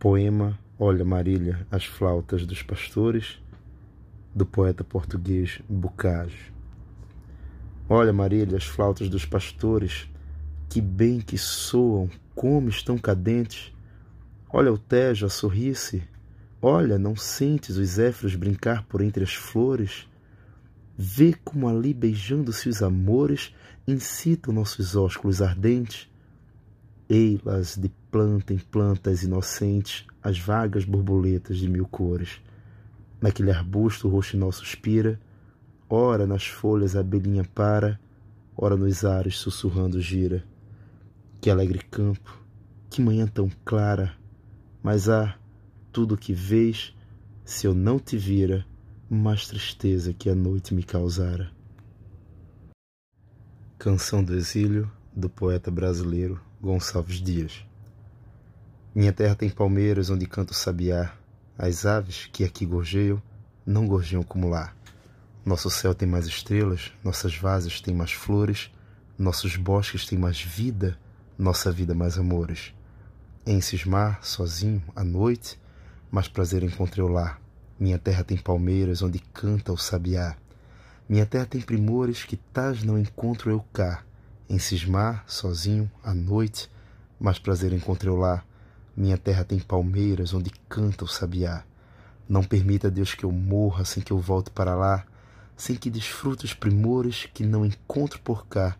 Poema Olha Marília, as flautas dos pastores, do poeta português Bocage. Olha Marília, as flautas dos pastores, que bem que soam, como estão cadentes. Olha o Tejo a sorrir-se, olha, não sentes os éfros brincar por entre as flores? Vê como ali beijando-se os amores incitam nossos ósculos ardentes. Ei-las de planta em plantas inocentes, as vagas borboletas de mil cores. Naquele arbusto o roxinol suspira, ora nas folhas a abelhinha para, ora nos ares sussurrando gira. Que alegre campo, que manhã tão clara, mas ah, tudo que vês, se eu não te vira, mais tristeza que a noite me causara. Canção do Exílio, do poeta brasileiro Gonçalves Dias. Minha terra tem palmeiras onde canta o sabiá. As aves que aqui gorjeiam, não gorjeiam como lá. Nosso céu tem mais estrelas, nossas vasas têm mais flores, nossos bosques têm mais vida, nossa vida mais amores. Em cismar, sozinho, à noite, mais prazer encontrei lá minha terra tem palmeiras onde canta o sabiá. Minha terra tem primores que tais não encontro eu cá. Em cismar, sozinho, à noite, mais prazer encontrei lá. Minha terra tem palmeiras onde canta o sabiá. Não permita, Deus, que eu morra sem que eu volte para lá, sem que desfrute os primores que não encontro por cá,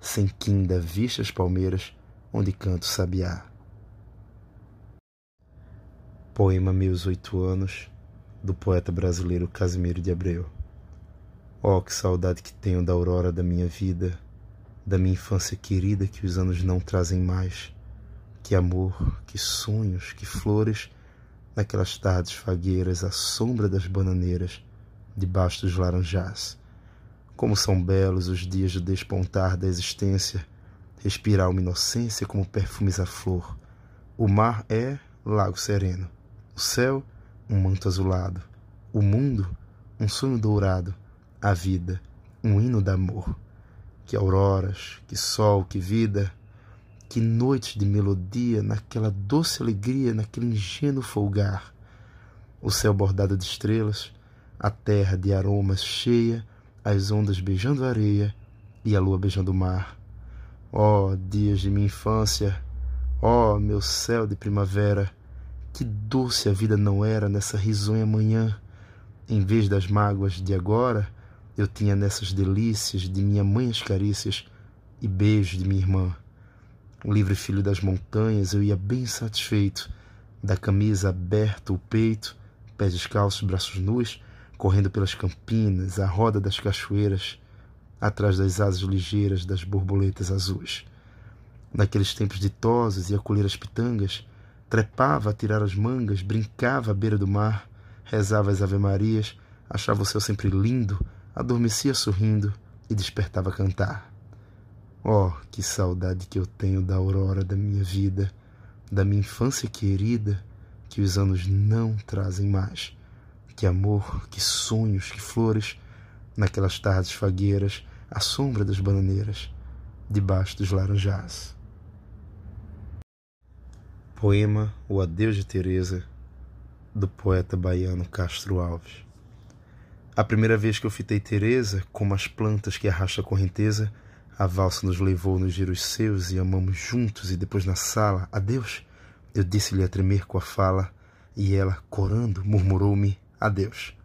sem que ainda vista as palmeiras onde canto o sabiá. Poema Meus Oito Anos do poeta brasileiro Casimiro de Abreu. Oh, que saudade que tenho da aurora da minha vida, da minha infância querida que os anos não trazem mais. Que amor, que sonhos, que flores, naquelas tardes fagueiras à sombra das bananeiras, debaixo dos laranjás. Como são belos os dias do despontar da existência, respirar uma inocência como perfumes à flor. O mar é lago sereno, o céu um manto azulado, o mundo, um sonho dourado, a vida, um hino d'amor. Que auroras, que sol, que vida, que noites de melodia, naquela doce alegria, naquele ingênuo folgar. O céu bordado de estrelas, a terra de aromas cheia, as ondas beijando a areia e a lua beijando o mar. Oh, dias de minha infância, oh, meu céu de primavera, que doce a vida não era nessa risonha manhã. Em vez das mágoas de agora, eu tinha nessas delícias de minha mãe as carícias e beijos de minha irmã. Livre filho das montanhas, eu ia bem satisfeito, da camisa aberta o peito, pés descalços, braços nus, correndo pelas campinas, à roda das cachoeiras, atrás das asas ligeiras das borboletas azuis. Naqueles tempos ditosos e a colher as pitangas, Trepava a tirar as mangas, brincava à beira do mar, rezava as ave-marias, achava o céu sempre lindo, adormecia sorrindo e despertava a cantar. Oh, que saudade que eu tenho da aurora da minha vida, da minha infância querida, que os anos não trazem mais. Que amor, que sonhos, que flores, naquelas tardes fagueiras, à sombra das bananeiras, debaixo dos laranjás. Poema O Adeus de Teresa, do poeta baiano Castro Alves. A primeira vez que eu fitei Teresa, como as plantas que arrasta a correnteza, a valsa nos levou nos giros seus e amamos juntos e depois na sala, adeus, eu disse-lhe a tremer com a fala e ela, corando, murmurou-me adeus.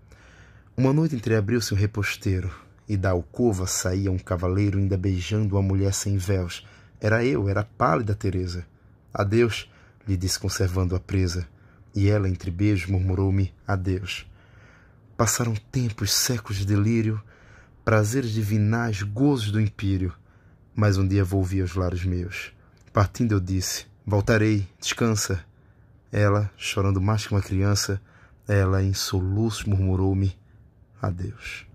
Uma noite entreabriu-se um reposteiro e da alcova saía um cavaleiro ainda beijando uma mulher sem véus. Era eu, era a pálida Teresa. Adeus, lhe disse conservando a presa, e ela, entre beijos, murmurou-me adeus. Passaram tempos, séculos de delírio, prazeres divinais, gozos do império, mas um dia volvi aos lares meus. Partindo eu disse, voltarei, descansa. Ela, chorando mais que uma criança, ela em soluços murmurou-me adeus.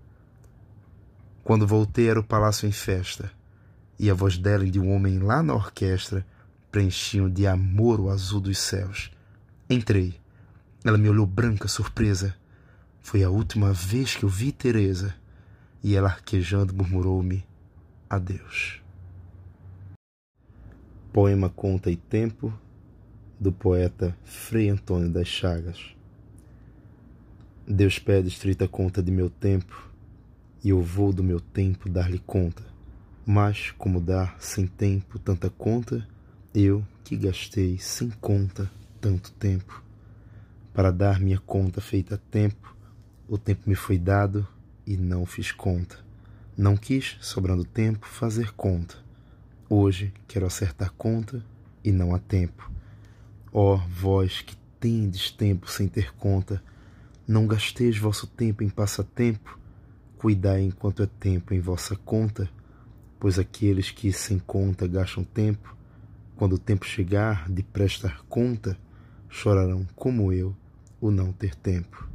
Quando voltei era o palácio em festa, e a voz dela e de um homem lá na orquestra preenchiam de amor o azul dos céus. Entrei. Ela me olhou branca, surpresa. Foi a última vez que eu vi Teresa. E ela, arquejando, murmurou-me adeus. Poema Conta e Tempo, do poeta Frei Antônio das Chagas. Deus pede estrita conta de meu tempo, e eu vou do meu tempo dar-lhe conta. Mas como dar sem tempo tanta conta, eu que gastei sem conta tanto tempo. Para dar minha conta feita a tempo, o tempo me foi dado e não fiz conta. Não quis, sobrando tempo, fazer conta. Hoje quero acertar conta e não há tempo. Ó oh, vós que tendes tempo sem ter conta, não gasteis vosso tempo em passatempo, cuidai enquanto é tempo em vossa conta, pois aqueles que sem conta gastam tempo, quando o tempo chegar de prestar conta, chorarão como eu o não ter tempo.